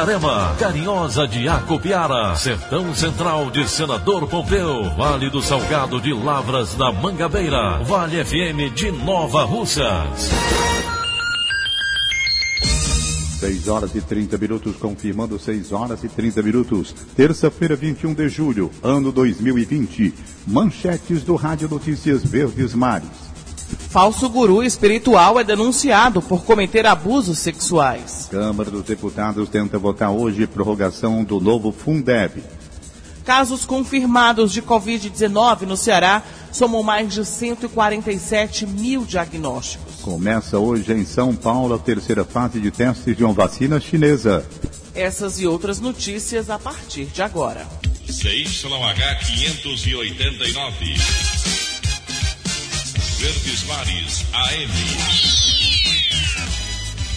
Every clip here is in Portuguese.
Itarema, Carinhosa de Acopiara, Sertão Central de Senador Pompeu, Vale do Salgado de Lavras da Mangabeira, Vale FM de Nova Russas. 6 horas e 30 minutos, confirmando 6 horas e 30 minutos. Terça-feira, 21 de julho, ano 2020. Manchetes do Rádio Notícias Verdes Mares. Falso guru espiritual é denunciado por cometer abusos sexuais. Câmara dos Deputados tenta votar hoje prorrogação do novo Fundeb. Casos confirmados de Covid-19 no Ceará somam mais de 147 mil diagnósticos. Começa hoje em São Paulo a terceira fase de testes de uma vacina chinesa. Essas e outras notícias a partir de agora. CYH 589. Verdes Mares AM.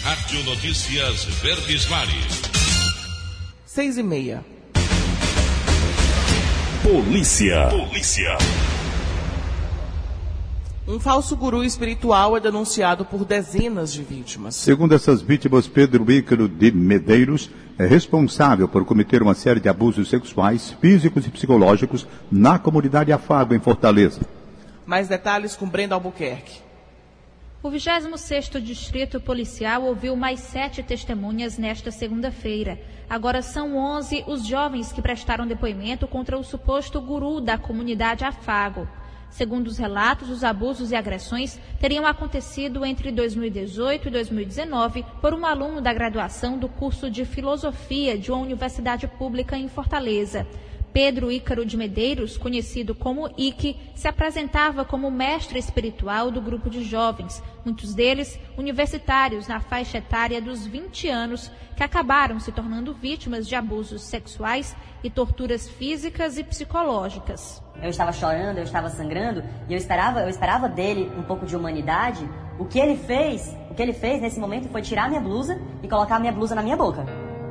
Rádio Notícias Verdes Mares. Seis e meia. Polícia. Polícia. Um falso guru espiritual é denunciado por dezenas de vítimas. Segundo essas vítimas, Pedro Ícaro de Medeiros é responsável por cometer uma série de abusos sexuais, físicos e psicológicos na comunidade Afago, em Fortaleza. Mais detalhes com Brenda Albuquerque. O 26º Distrito Policial ouviu mais sete testemunhas nesta segunda-feira. Agora são 11 os jovens que prestaram depoimento contra o suposto guru da comunidade Afago. Segundo os relatos, os abusos e agressões teriam acontecido entre 2018 e 2019 por um aluno da graduação do curso de Filosofia de uma universidade pública em Fortaleza. Pedro Ícaro de Medeiros, conhecido como Ike, se apresentava como mestre espiritual do grupo de jovens, muitos deles universitários na faixa etária dos 20 anos, que acabaram se tornando vítimas de abusos sexuais e torturas físicas e psicológicas. Eu estava chorando, eu estava sangrando, e eu esperava, eu esperava dele um pouco de humanidade. O que ele fez, o que ele fez nesse momento foi tirar minha blusa e colocar minha blusa na minha boca,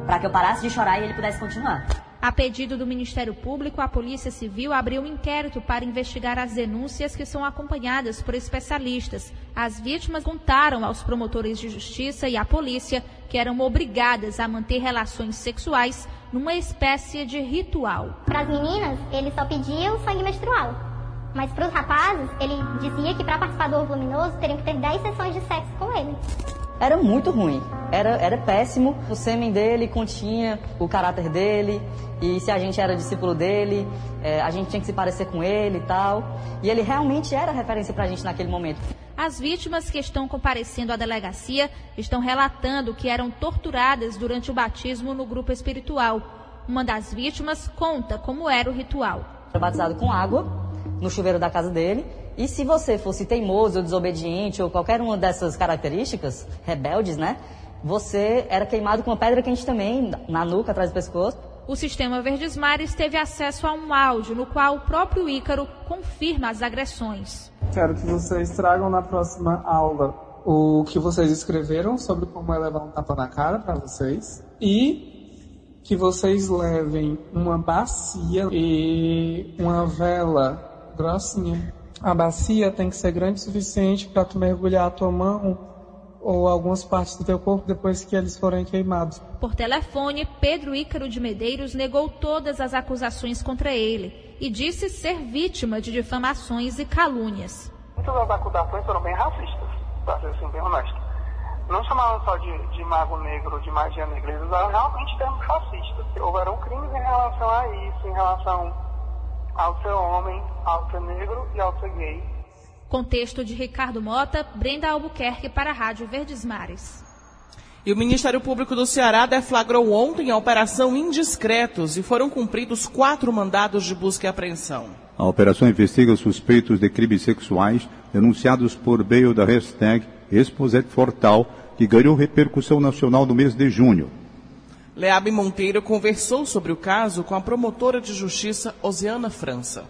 para que eu parasse de chorar e ele pudesse continuar. A pedido do Ministério Público, a Polícia Civil abriu um inquérito para investigar as denúncias que são acompanhadas por especialistas. As vítimas contaram aos promotores de justiça e à polícia que eram obrigadas a manter relações sexuais numa espécie de ritual. Para as meninas, ele só pedia o sangue menstrual. Mas para os rapazes, ele dizia que para participar do ovo luminoso teriam que ter 10 sessões de sexo com ele era muito ruim, era, era péssimo. O sêmen dele continha o caráter dele, e se a gente era discípulo dele, é, a gente tinha que se parecer com ele e tal. E ele realmente era referência pra gente naquele momento. As vítimas que estão comparecendo à delegacia estão relatando que eram torturadas durante o batismo no grupo espiritual. Uma das vítimas conta como era o ritual. Foi batizado com água no chuveiro da casa dele e se você fosse teimoso ou desobediente ou qualquer uma dessas características, rebeldes, né? Você era queimado com uma pedra quente também, na nuca, atrás do pescoço. O sistema Verdes Mares teve acesso a um áudio no qual o próprio Ícaro confirma as agressões. Quero que vocês tragam na próxima aula o que vocês escreveram sobre como é levar um tapa na cara para vocês e que vocês levem uma bacia e uma vela grossinha a bacia tem que ser grande o suficiente para tu mergulhar a tua mão ou algumas partes do teu corpo depois que eles forem queimados. Por telefone, Pedro Ícaro de Medeiros negou todas as acusações contra ele e disse ser vítima de difamações e calúnias. Muitas das acusações foram bem racistas, para ser assim, bem honesto. Não chamavam só de, de mago negro, de magia negra, eles usaram realmente termos racistas. Houveram crimes em relação a isso, em relação ao ser homem, ao ser negro e ao ser gay. Contexto de Ricardo Mota, Brenda Albuquerque para a Rádio Verdes Mares. E o Ministério Público do Ceará deflagrou ontem a Operação Indiscretos e foram cumpridos quatro mandados de busca e apreensão. A operação investiga suspeitos de crimes sexuais denunciados por meio da hashtag Exposet Fortal, que ganhou repercussão nacional no mês de junho. Leabe Monteiro conversou sobre o caso com a promotora de justiça Osiana França.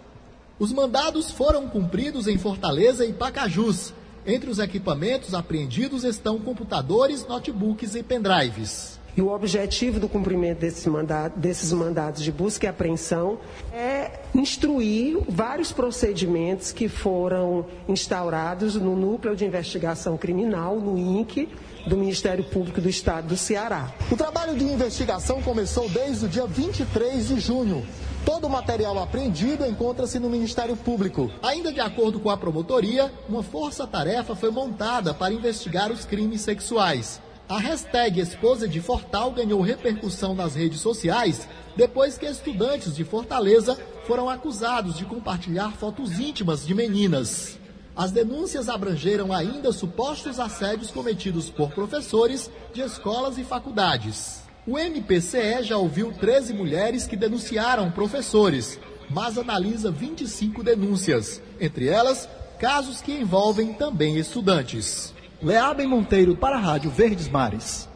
Os mandados foram cumpridos em Fortaleza e Pacajus. Entre os equipamentos apreendidos estão computadores, notebooks e pendrives. E o objetivo do cumprimento desse mandado, desses mandados de busca e apreensão é instruir vários procedimentos que foram instaurados no Núcleo de Investigação Criminal, no INC, do Ministério Público do Estado do Ceará. O trabalho de investigação começou desde o dia 23 de junho. Todo o material apreendido encontra-se no Ministério Público. Ainda de acordo com a promotoria, uma força-tarefa foi montada para investigar os crimes sexuais. A hashtag Esposa de Fortal ganhou repercussão nas redes sociais depois que estudantes de Fortaleza foram acusados de compartilhar fotos íntimas de meninas. As denúncias abrangeram ainda supostos assédios cometidos por professores de escolas e faculdades. O MPCE já ouviu 13 mulheres que denunciaram professores, mas analisa 25 denúncias, entre elas casos que envolvem também estudantes. Leabem Monteiro para a Rádio Verdes Mares.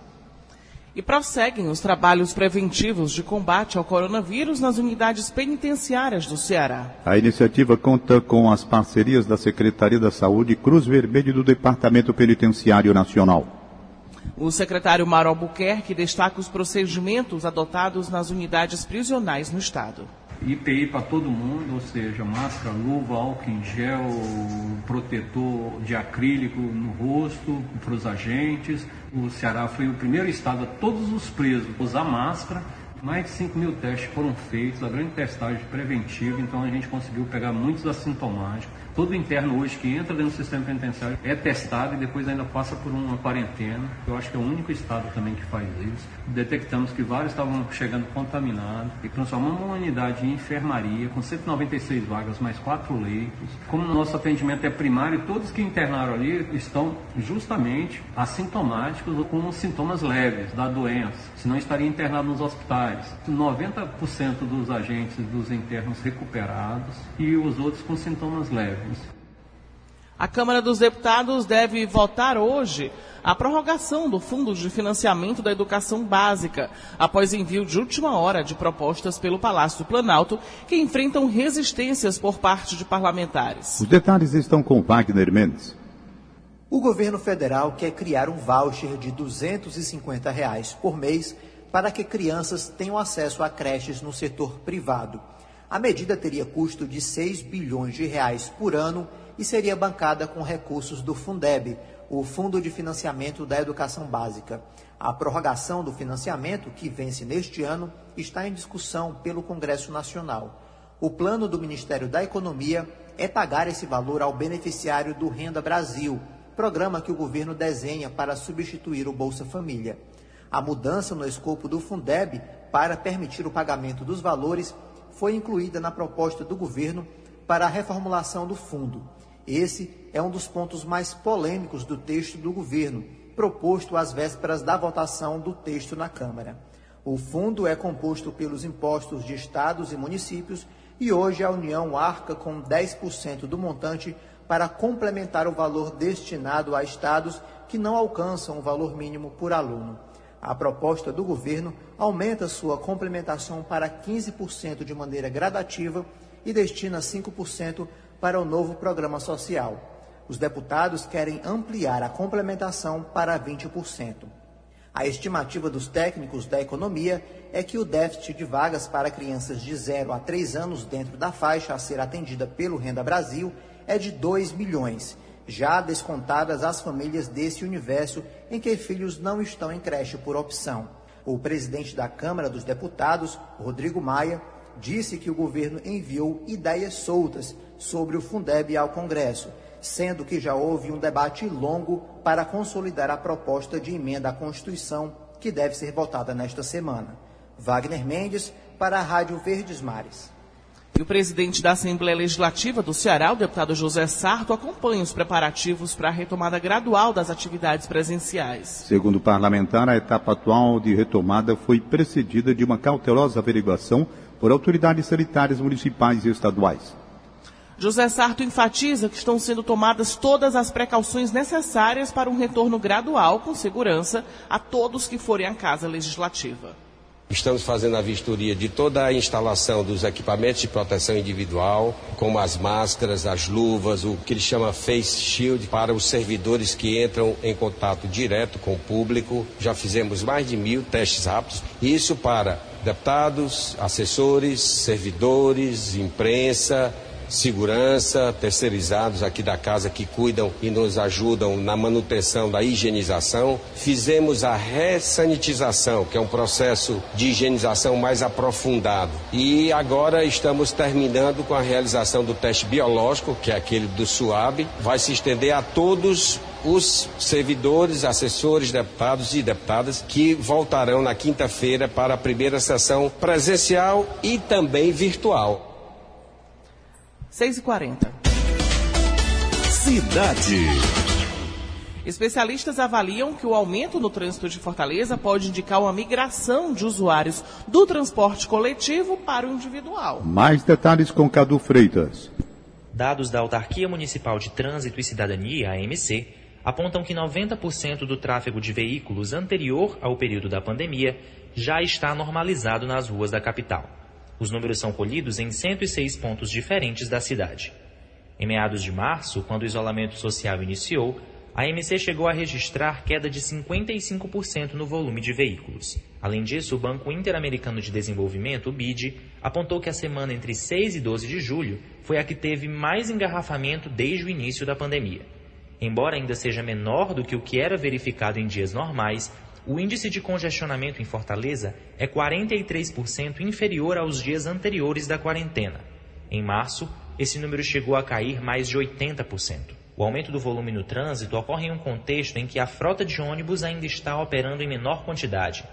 E prosseguem os trabalhos preventivos de combate ao coronavírus nas unidades penitenciárias do Ceará. A iniciativa conta com as parcerias da Secretaria da Saúde e Cruz Vermelha do Departamento Penitenciário Nacional. O secretário Mauro Albuquerque destaca os procedimentos adotados nas unidades prisionais no estado. IPI para todo mundo, ou seja, máscara, luva, álcool em gel, protetor de acrílico no rosto para os agentes. O Ceará foi o primeiro estado a todos os presos usar máscara. Mais de 5 mil testes foram feitos, a grande testagem preventiva, então a gente conseguiu pegar muitos assintomáticos. Todo interno hoje que entra dentro do sistema penitenciário é testado e depois ainda passa por uma quarentena. Eu acho que é o único estado também que faz isso. Detectamos que vários estavam chegando contaminados e transformamos uma unidade em enfermaria com 196 vagas, mais quatro leitos. Como nosso atendimento é primário, todos que internaram ali estão justamente assintomáticos ou com sintomas leves da doença, senão estariam internados nos hospitais. 90% dos agentes dos internos recuperados e os outros com sintomas leves. A Câmara dos Deputados deve votar hoje a prorrogação do Fundo de Financiamento da Educação Básica, após envio de última hora de propostas pelo Palácio do Planalto, que enfrentam resistências por parte de parlamentares. Os detalhes estão com Wagner Mendes. O governo federal quer criar um voucher de 250 reais por mês para que crianças tenham acesso a creches no setor privado. A medida teria custo de 6 bilhões de reais por ano e seria bancada com recursos do Fundeb, o Fundo de Financiamento da Educação Básica. A prorrogação do financiamento, que vence neste ano, está em discussão pelo Congresso Nacional. O plano do Ministério da Economia é pagar esse valor ao beneficiário do Renda Brasil, programa que o governo desenha para substituir o Bolsa Família. A mudança no escopo do Fundeb para permitir o pagamento dos valores foi incluída na proposta do governo para a reformulação do fundo. Esse é um dos pontos mais polêmicos do texto do governo, proposto às vésperas da votação do texto na Câmara. O fundo é composto pelos impostos de estados e municípios e hoje a União arca com 10% do montante para complementar o valor destinado a estados que não alcançam o valor mínimo por aluno. A proposta do governo aumenta sua complementação para 15% de maneira gradativa e destina 5% para o novo programa social. Os deputados querem ampliar a complementação para 20%. A estimativa dos técnicos da economia é que o déficit de vagas para crianças de 0 a 3 anos dentro da faixa a ser atendida pelo Renda Brasil é de 2 milhões, já descontadas as famílias desse universo em que filhos não estão em creche por opção. O presidente da Câmara dos Deputados, Rodrigo Maia, disse que o governo enviou ideias soltas sobre o Fundeb ao Congresso, sendo que já houve um debate longo para consolidar a proposta de emenda à Constituição que deve ser votada nesta semana. Wagner Mendes, para a Rádio Verdes Mares. E o presidente da Assembleia Legislativa do Ceará, o deputado José Sarto, acompanha os preparativos para a retomada gradual das atividades presenciais. Segundo o parlamentar, a etapa atual de retomada foi precedida de uma cautelosa averiguação por autoridades sanitárias municipais e estaduais. José Sarto enfatiza que estão sendo tomadas todas as precauções necessárias para um retorno gradual, com segurança, a todos que forem à Casa Legislativa. Estamos fazendo a vistoria de toda a instalação dos equipamentos de proteção individual, como as máscaras, as luvas, o que ele chama face shield para os servidores que entram em contato direto com o público. Já fizemos mais de mil testes rápidos. Isso para deputados, assessores, servidores, imprensa, segurança, terceirizados aqui da casa que cuidam e nos ajudam na manutenção da higienização. Fizemos a ressanitização, que é um processo de higienização mais aprofundado. E agora estamos terminando com a realização do teste biológico, que é aquele do SUAB. Vai se estender a todos os servidores, assessores, deputados e deputadas que voltarão na quinta-feira para a primeira sessão presencial e também virtual. 6 e 40 Cidade. Especialistas avaliam que o aumento no trânsito de Fortaleza pode indicar uma migração de usuários do transporte coletivo para o individual. Mais detalhes com Cadu Freitas. Dados da Autarquia Municipal de Trânsito e Cidadania, AMC, apontam que 90% do tráfego de veículos anterior ao período da pandemia já está normalizado nas ruas da capital. Os números são colhidos em 106 pontos diferentes da cidade. Em meados de março, quando o isolamento social iniciou, a MC chegou a registrar queda de 55% no volume de veículos. Além disso, o Banco Interamericano de Desenvolvimento, o BID, apontou que a semana entre 6 e 12 de julho foi a que teve mais engarrafamento desde o início da pandemia. Embora ainda seja menor do que o que era verificado em dias normais, o índice de congestionamento em Fortaleza é 43% inferior aos dias anteriores da quarentena. Em março, esse número chegou a cair mais de 80%. O aumento do volume no trânsito ocorre em um contexto em que a frota de ônibus ainda está operando em menor quantidade.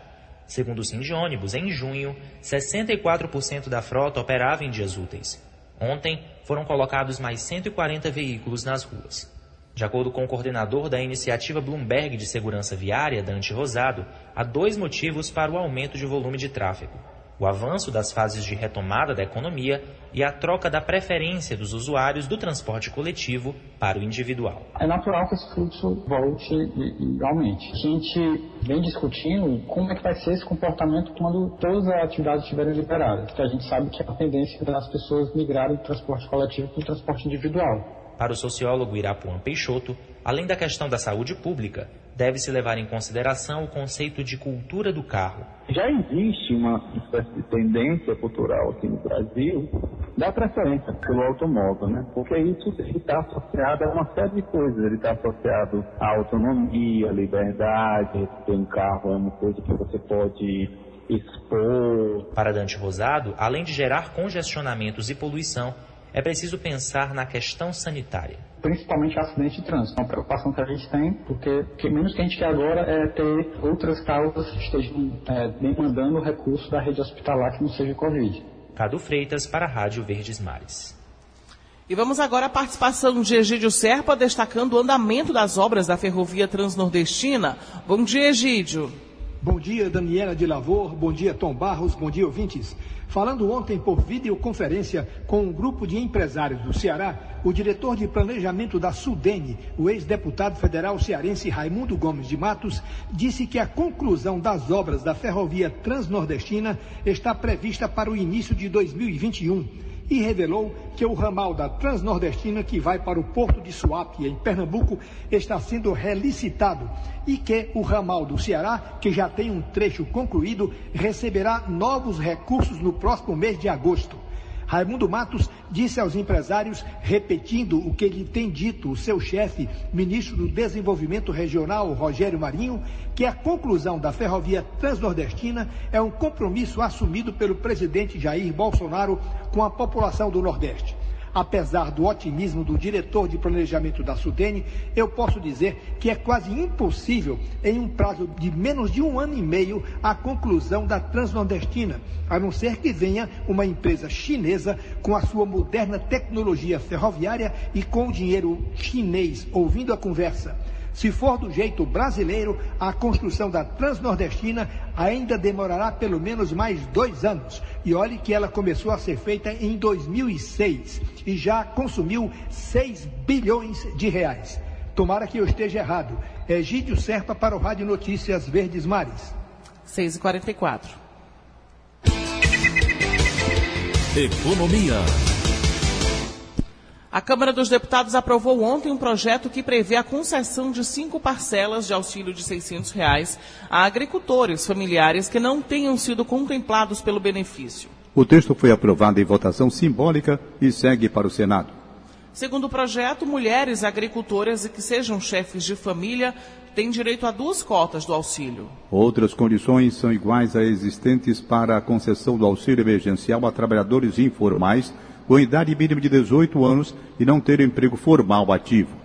Segundo o Sim Ônibus, em junho, 64% da frota operava em dias úteis. Ontem, foram colocados mais 140 veículos nas ruas. De acordo com o coordenador da iniciativa Bloomberg de Segurança Viária, Dante Rosado, há dois motivos para o aumento de volume de tráfego o avanço das fases de retomada da economia e a troca da preferência dos usuários do transporte coletivo para o individual. É natural que esse fluxo volte e, aumente. A gente vem discutindo como é que vai ser esse comportamento quando todas as atividades estiverem liberadas, porque a gente sabe que é a tendência das pessoas migrarem do transporte coletivo para o transporte individual. Para o sociólogo Irapuan Peixoto, além da questão da saúde pública, deve-se levar em consideração o conceito de cultura do carro. Já existe uma espécie de tendência cultural aqui no Brasil da preferência pelo automóvel, né? Porque isso está associado a uma série de coisas. Ele está associado à autonomia, à liberdade, ter um carro é uma coisa que você pode expor. Para Dante Rosado, além de gerar congestionamentos e poluição, é preciso pensar na questão sanitária. Principalmente acidente de trânsito. É uma preocupação que a gente tem, porque o que menos que a gente quer agora é ter outras causas que estejam é, demandando o recurso da rede hospitalar que não seja Covid. Cadu Freitas para a Rádio Verdes Mares. E vamos agora à participação de Egídio Serpa, destacando o andamento das obras da ferrovia transnordestina. Bom dia, Egídio. Bom dia, Daniela de Lavor. Bom dia, Tom Barros. Bom dia, ouvintes. Falando ontem por videoconferência com um grupo de empresários do Ceará, o diretor de planejamento da Sudene, o ex-deputado federal cearense Raimundo Gomes de Matos, disse que a conclusão das obras da ferrovia transnordestina está prevista para o início de 2021 e revelou que o ramal da Transnordestina, que vai para o porto de Suape, em Pernambuco, está sendo relicitado e que o ramal do Ceará, que já tem um trecho concluído, receberá novos recursos no próximo mês de agosto. Raimundo Matos disse aos empresários, repetindo o que lhe tem dito o seu chefe, ministro do Desenvolvimento Regional, Rogério Marinho, que a conclusão da ferrovia transnordestina é um compromisso assumido pelo presidente Jair Bolsonaro com a população do Nordeste. Apesar do otimismo do diretor de planejamento da Sudene, eu posso dizer que é quase impossível, em um prazo de menos de um ano e meio, a conclusão da Transnordestina, a não ser que venha uma empresa chinesa com a sua moderna tecnologia ferroviária e com o dinheiro chinês ouvindo a conversa. Se for do jeito brasileiro, a construção da Transnordestina ainda demorará pelo menos mais dois anos. E olhe que ela começou a ser feita em 2006 e já consumiu 6 bilhões de reais. Tomara que eu esteja errado. Egídio Serpa para o Rádio Notícias Verdes Mares. 6h44. Economia. A Câmara dos Deputados aprovou ontem um projeto que prevê a concessão de cinco parcelas de auxílio de 600 reais a agricultores familiares que não tenham sido contemplados pelo benefício. O texto foi aprovado em votação simbólica e segue para o Senado. Segundo o projeto, mulheres agricultoras e que sejam chefes de família têm direito a duas cotas do auxílio. Outras condições são iguais às existentes para a concessão do auxílio emergencial a trabalhadores informais com idade mínima de 18 anos e não ter emprego formal ativo.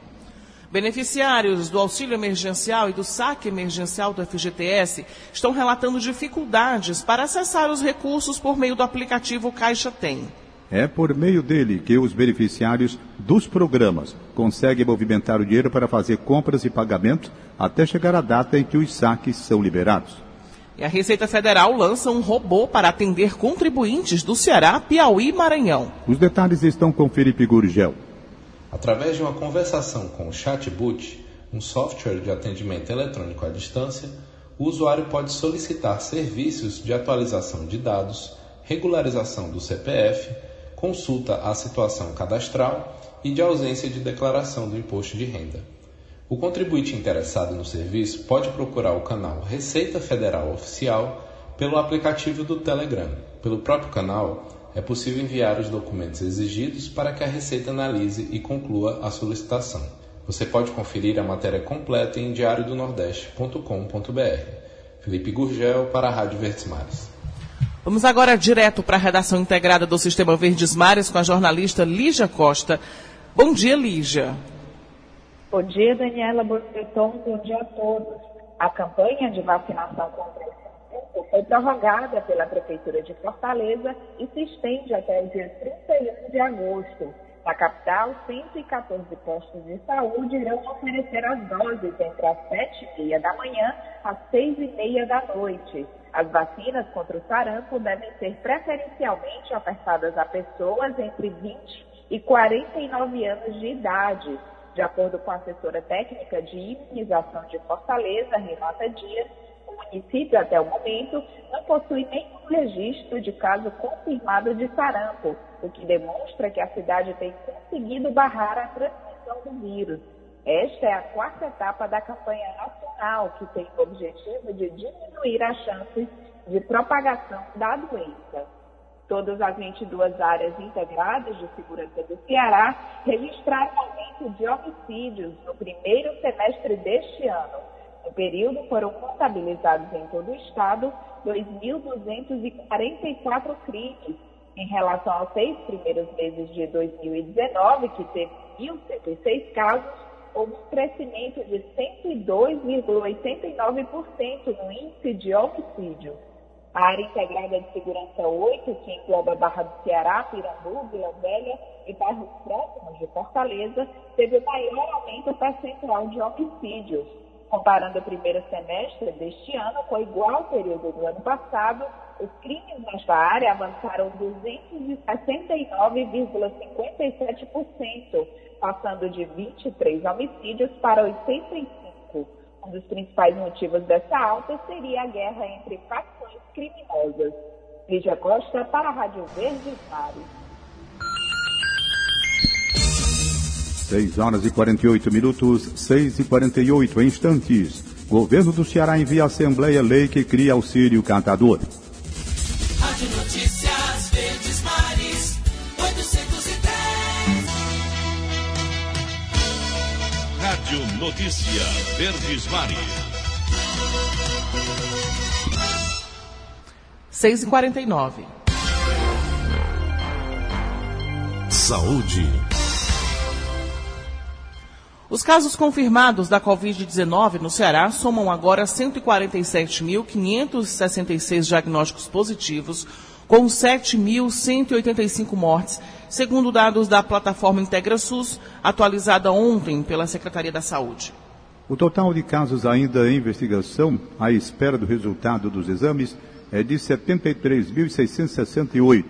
Beneficiários do auxílio emergencial e do saque emergencial do FGTS estão relatando dificuldades para acessar os recursos por meio do aplicativo Caixa Tem. É por meio dele que os beneficiários dos programas conseguem movimentar o dinheiro para fazer compras e pagamentos até chegar a data em que os saques são liberados. E a Receita Federal lança um robô para atender contribuintes do Ceará, Piauí e Maranhão. Os detalhes estão com Felipe Gurgel. Através de uma conversação com o Chatbot, um software de atendimento eletrônico à distância, o usuário pode solicitar serviços de atualização de dados, regularização do CPF, consulta à situação cadastral e de ausência de declaração do imposto de renda. O contribuinte interessado no serviço pode procurar o canal Receita Federal Oficial pelo aplicativo do Telegram. Pelo próprio canal, é possível enviar os documentos exigidos para que a Receita analise e conclua a solicitação. Você pode conferir a matéria completa em diariodonordeste.com.br. Felipe Gurgel para a Rádio Verdes Mares. Vamos agora direto para a redação integrada do Sistema Verdes Mares com a jornalista Lígia Costa. Bom dia, Lígia. Bom dia, Daniela Borbeton. Bom dia a todos. A campanha de vacinação contra o foi prorrogada pela Prefeitura de Fortaleza e se estende até o dia 31 de agosto. Na capital, 114 postos de saúde irão oferecer as doses entre as 7h30 da manhã às 6h30 da noite. As vacinas contra o sarampo devem ser preferencialmente ofertadas a pessoas entre 20 e 49 anos de idade, de acordo com a assessora técnica de imunização de Fortaleza, Renata Dias, o município, até o momento, não possui nenhum registro de caso confirmado de sarampo, o que demonstra que a cidade tem conseguido barrar a transmissão do vírus. Esta é a quarta etapa da campanha nacional, que tem o objetivo de diminuir as chances de propagação da doença. Todas as 22 áreas integradas de segurança do Ceará registraram aumento de homicídios no primeiro semestre deste ano. No período, foram contabilizados em todo o estado 2.244 crimes. Em relação aos seis primeiros meses de 2019, que teve 1.106 casos, houve um crescimento de 102,89% no índice de homicídio. A área integrada de segurança 8, que engloba Barra do Ceará, Pirambu, Vila Velha e bairros próximos de Fortaleza, teve o maior aumento percentual de homicídios. Comparando o primeiro semestre deste ano com o igual período do ano passado, os crimes nesta área avançaram 269,57%, passando de 23 homicídios para 85. Um dos principais motivos dessa alta seria a guerra entre facções criminosas. Lídia Costa para a Rádio Verde Mares. 6 horas e 48 minutos, 6 e 48 instantes. Governo do Ceará envia à Assembleia lei que cria auxílio catador. Notícia Verdes Mares. 6 e 49 Saúde. Os casos confirmados da Covid-19 no Ceará somam agora 147.566 diagnósticos positivos, com 7.185 mortes, segundo dados da plataforma IntegraSUS, atualizada ontem pela Secretaria da Saúde. O total de casos ainda em investigação, à espera do resultado dos exames, é de 73.668.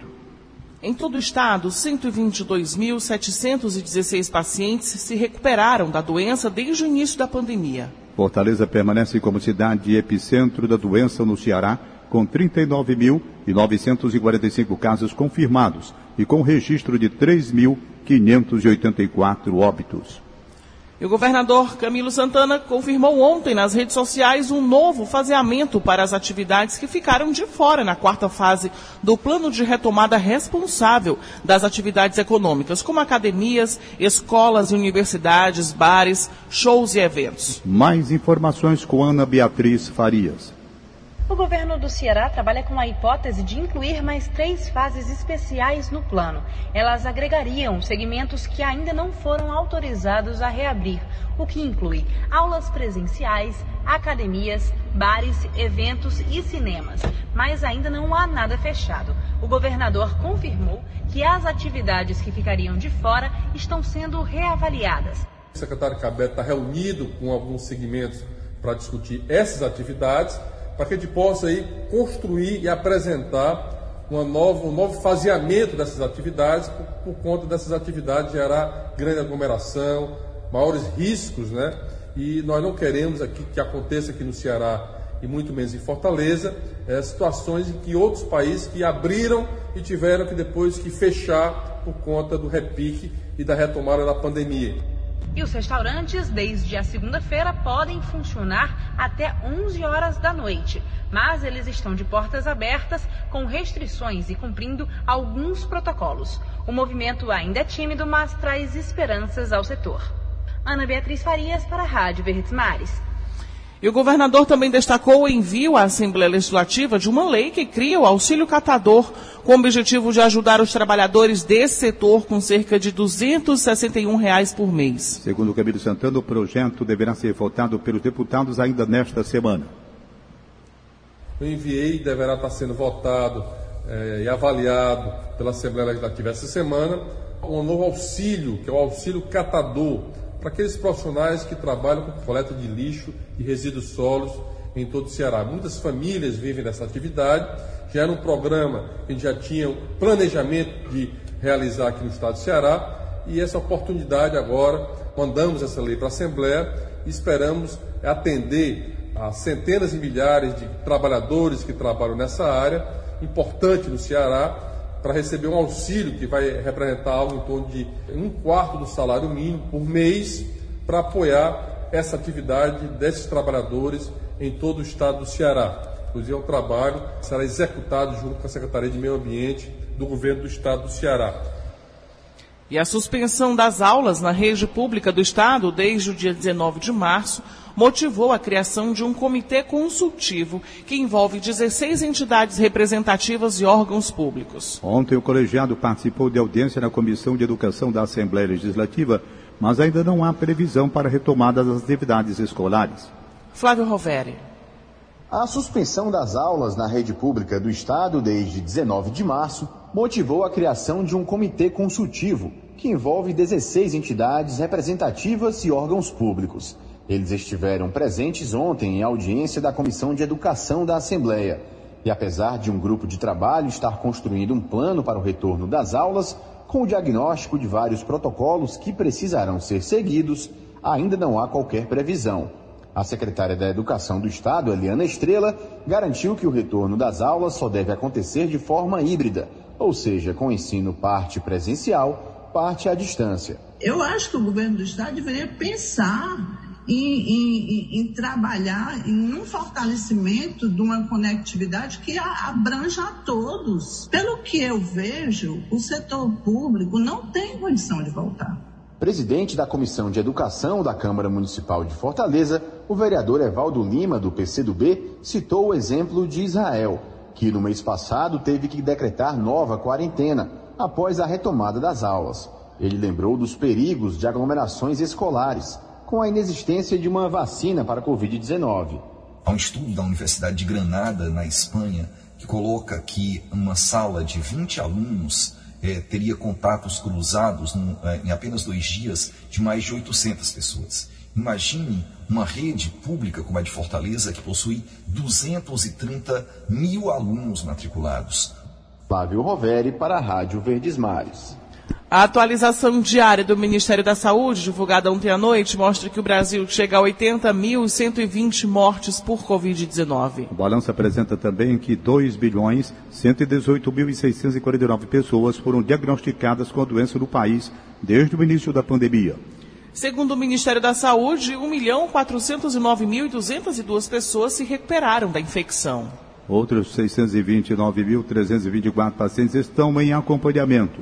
Em todo o estado, 122.716 pacientes se recuperaram da doença desde o início da pandemia. Fortaleza permanece como cidade epicentro da doença no Ceará, com 39.945 casos confirmados e com registro de 3.584 óbitos. E o governador Camilo Santana confirmou ontem nas redes sociais um novo faseamento para as atividades que ficaram de fora na quarta fase do plano de retomada responsável das atividades econômicas, como academias, escolas e universidades, bares, shows e eventos. Mais informações com Ana Beatriz Farias. O governo do Ceará trabalha com a hipótese de incluir mais três fases especiais no plano. Elas agregariam segmentos que ainda não foram autorizados a reabrir, o que inclui aulas presenciais, academias, bares, eventos e cinemas. Mas ainda não há nada fechado. O governador confirmou que as atividades que ficariam de fora estão sendo reavaliadas. O secretário Cabet está reunido com alguns segmentos para discutir essas atividades para que a gente possa aí construir e apresentar uma nova, um novo faseamento dessas atividades, por, por conta dessas atividades gerar grande aglomeração, maiores riscos, né? E nós não queremos aqui que aconteça aqui no Ceará e muito menos em Fortaleza, é, situações em que outros países que abriram e tiveram que depois que fechar por conta do repique e da retomada da pandemia. E os restaurantes, desde a segunda-feira, podem funcionar até 11 horas da noite. Mas eles estão de portas abertas, com restrições e cumprindo alguns protocolos. O movimento ainda é tímido, mas traz esperanças ao setor. Ana Beatriz Farias para a Rádio Verdes Mares. E o governador também destacou o envio à Assembleia Legislativa de uma lei que cria o auxílio catador, com o objetivo de ajudar os trabalhadores desse setor com cerca de 261 reais por mês. Segundo Camilo Santana, o projeto deverá ser votado pelos deputados ainda nesta semana. Eu enviei e deverá estar sendo votado eh, e avaliado pela Assembleia Legislativa essa semana um novo auxílio, que é o auxílio catador para aqueles profissionais que trabalham com coleta de lixo e resíduos sólidos em todo o Ceará. Muitas famílias vivem dessa atividade, já era um programa que já tinha um planejamento de realizar aqui no estado do Ceará, e essa oportunidade agora, mandamos essa lei para a Assembleia e esperamos atender a centenas e milhares de trabalhadores que trabalham nessa área, importante no Ceará, para receber um auxílio que vai representar algo em torno de um quarto do salário mínimo por mês para apoiar essa atividade desses trabalhadores em todo o estado do Ceará. Inclusive, é um trabalho que será executado junto com a Secretaria de Meio Ambiente do governo do estado do Ceará. E a suspensão das aulas na rede pública do Estado desde o dia 19 de março motivou a criação de um comitê consultivo que envolve 16 entidades representativas e órgãos públicos. Ontem, o colegiado participou de audiência na Comissão de Educação da Assembleia Legislativa, mas ainda não há previsão para retomada das atividades escolares. Flávio Roveri. A suspensão das aulas na rede pública do Estado desde 19 de março motivou a criação de um comitê consultivo que envolve 16 entidades representativas e órgãos públicos. Eles estiveram presentes ontem em audiência da Comissão de Educação da Assembleia. E apesar de um grupo de trabalho estar construindo um plano para o retorno das aulas, com o diagnóstico de vários protocolos que precisarão ser seguidos, ainda não há qualquer previsão. A secretária da Educação do Estado, Eliana Estrela, garantiu que o retorno das aulas só deve acontecer de forma híbrida, ou seja, com ensino parte presencial, parte à distância. Eu acho que o governo do Estado deveria pensar em, em, em, trabalhar em um fortalecimento de uma conectividade que abranja a todos. Pelo que eu vejo, o setor público não tem condição de voltar. Presidente da Comissão de Educação da Câmara Municipal de Fortaleza, o vereador Evaldo Lima, do PCdoB, citou o exemplo de Israel, que no mês passado teve que decretar nova quarentena, após a retomada das aulas. Ele lembrou dos perigos de aglomerações escolares, com a inexistência de uma vacina para a Covid-19. Há um estudo da Universidade de Granada, na Espanha, que coloca que uma sala de 20 alunos eh, teria contatos cruzados num, eh, em apenas dois dias de mais de 800 pessoas. Imagine uma rede pública como a de Fortaleza, que possui 230 mil alunos matriculados. Flávio Roveri para a Rádio Verdes Mares. A atualização diária do Ministério da Saúde, divulgada ontem à noite, mostra que o Brasil chega a 80.120 mortes por Covid-19. O balanço apresenta também que 2 bilhões 118.649 pessoas foram diagnosticadas com a doença no país desde o início da pandemia. Segundo o Ministério da Saúde, 1.409.202 pessoas se recuperaram da infecção. Outros 629.324 pacientes estão em acompanhamento.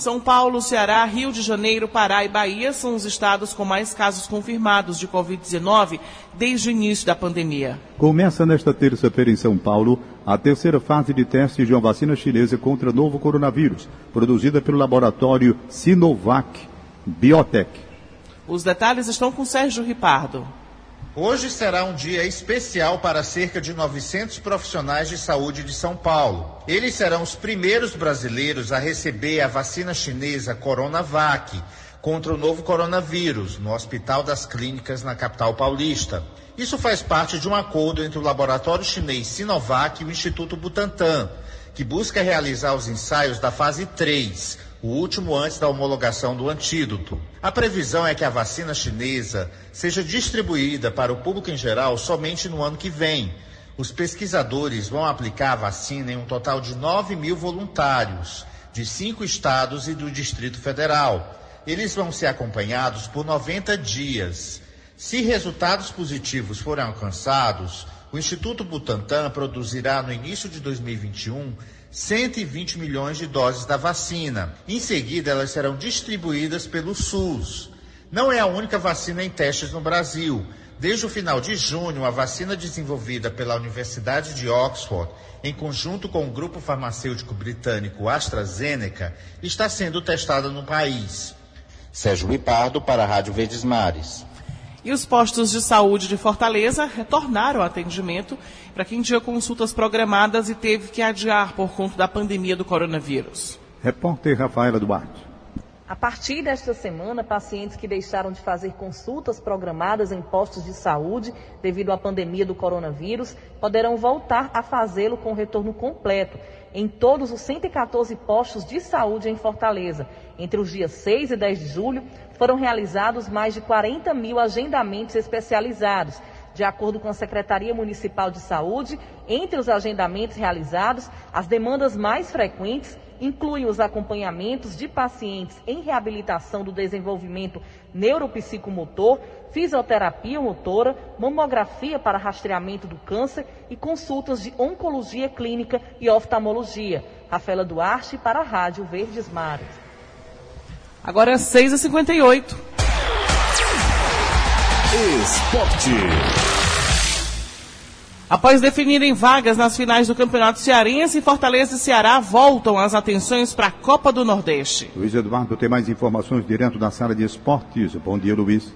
São Paulo, Ceará, Rio de Janeiro, Pará e Bahia são os estados com mais casos confirmados de Covid-19 desde o início da pandemia. Começa nesta terça-feira em São Paulo a terceira fase de testes de uma vacina chinesa contra o novo coronavírus, produzida pelo laboratório Sinovac Biotech. Os detalhes estão com Sérgio Ripardo. Hoje será um dia especial para cerca de 900 profissionais de saúde de São Paulo. Eles serão os primeiros brasileiros a receber a vacina chinesa Coronavac contra o novo coronavírus no Hospital das Clínicas na capital paulista. Isso faz parte de um acordo entre o laboratório chinês Sinovac e o Instituto Butantan, que busca realizar os ensaios da fase 3 o último antes da homologação do antídoto. A previsão é que a vacina chinesa seja distribuída para o público em geral somente no ano que vem. Os pesquisadores vão aplicar a vacina em um total de 9 mil voluntários, de cinco estados e do Distrito Federal. Eles vão ser acompanhados por 90 dias. Se resultados positivos forem alcançados, o Instituto Butantan produzirá no início de 2021 120 milhões de doses da vacina. Em seguida, elas serão distribuídas pelo SUS. Não é a única vacina em testes no Brasil. Desde o final de junho, a vacina desenvolvida pela Universidade de Oxford, em conjunto com o grupo farmacêutico britânico AstraZeneca, está sendo testada no país. Sérgio Ripardo para a Rádio Verdes Mares. E os postos de saúde de Fortaleza retornaram ao atendimento para quem tinha consultas programadas e teve que adiar por conta da pandemia do coronavírus. Repórter Rafaela Duarte. A partir desta semana, pacientes que deixaram de fazer consultas programadas em postos de saúde devido à pandemia do coronavírus poderão voltar a fazê-lo com retorno completo em todos os 114 postos de saúde em Fortaleza. Entre os dias 6 e 10 de julho, foram realizados mais de 40 mil agendamentos especializados. De acordo com a Secretaria Municipal de Saúde, entre os agendamentos realizados, as demandas mais frequentes incluem os acompanhamentos de pacientes em reabilitação do desenvolvimento neuropsicomotor, fisioterapia motora, mamografia para rastreamento do câncer e consultas de oncologia clínica e oftalmologia. Rafaela Duarte para a Rádio Verdes Mares. Agora é 6h58. Esporte. Após definirem vagas nas finais do Campeonato Cearense, Fortaleza e Ceará voltam as atenções para a Copa do Nordeste. Luiz Eduardo tem mais informações direto da sala de esportes. Bom dia, Luiz.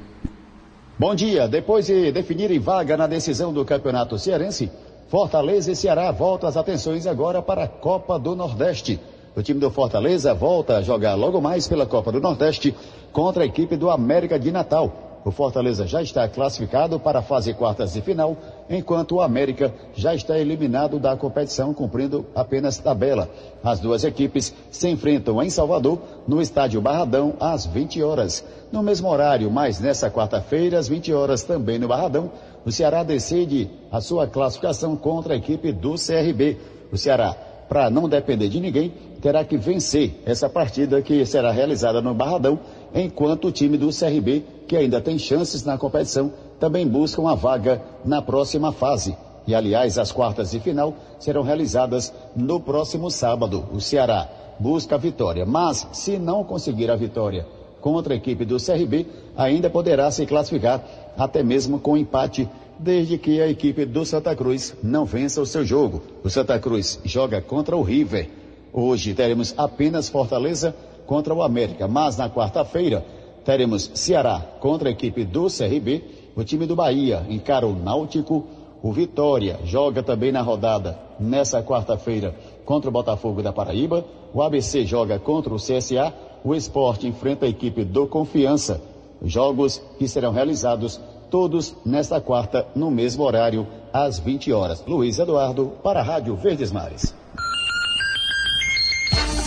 Bom dia. Depois de definirem vaga na decisão do Campeonato Cearense, Fortaleza e Ceará voltam as atenções agora para a Copa do Nordeste. O time do Fortaleza volta a jogar logo mais pela Copa do Nordeste contra a equipe do América de Natal. O Fortaleza já está classificado para a fase quartas de final, enquanto o América já está eliminado da competição, cumprindo apenas tabela. As duas equipes se enfrentam em Salvador, no estádio Barradão, às 20 horas. No mesmo horário, mas nessa quarta-feira, às 20 horas, também no Barradão, o Ceará decide a sua classificação contra a equipe do CRB. O Ceará, para não depender de ninguém, terá que vencer essa partida que será realizada no Barradão enquanto o time do CRB, que ainda tem chances na competição, também busca uma vaga na próxima fase. E, aliás, as quartas de final serão realizadas no próximo sábado. O Ceará busca a vitória, mas se não conseguir a vitória contra a equipe do CRB, ainda poderá se classificar, até mesmo com empate, desde que a equipe do Santa Cruz não vença o seu jogo. O Santa Cruz joga contra o River. Hoje teremos apenas Fortaleza contra o América, mas na quarta-feira teremos Ceará contra a equipe do CRB, o time do Bahia encara o Náutico, o Vitória joga também na rodada nessa quarta-feira contra o Botafogo da Paraíba, o ABC joga contra o CSA, o Esporte enfrenta a equipe do Confiança. Jogos que serão realizados todos nesta quarta, no mesmo horário, às 20 horas. Luiz Eduardo, para a Rádio Verdes Mares.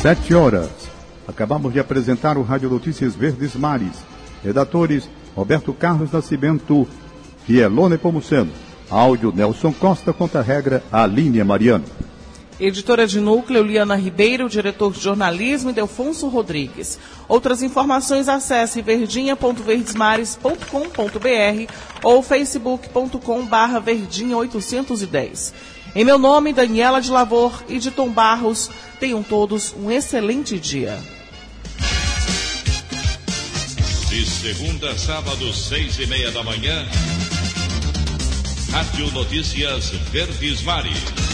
Sete horas. Acabamos de apresentar o Rádio Notícias Verdes Mares. Redatores Roberto Carlos Nascimento e Elone Pomuceno. Áudio Nelson Costa contra a regra Aline Mariano. Editora de núcleo Liana Ribeiro, diretor de jornalismo Delfonso Rodrigues. Outras informações acesse verdinha.verdesmares.com.br ou facebook.com barra verdinha 810. Em meu nome, Daniela de Lavor e de Tom Barros, tenham todos um excelente dia. De segunda a sábado, seis e meia da manhã, Rádio Notícias Verdes Mares.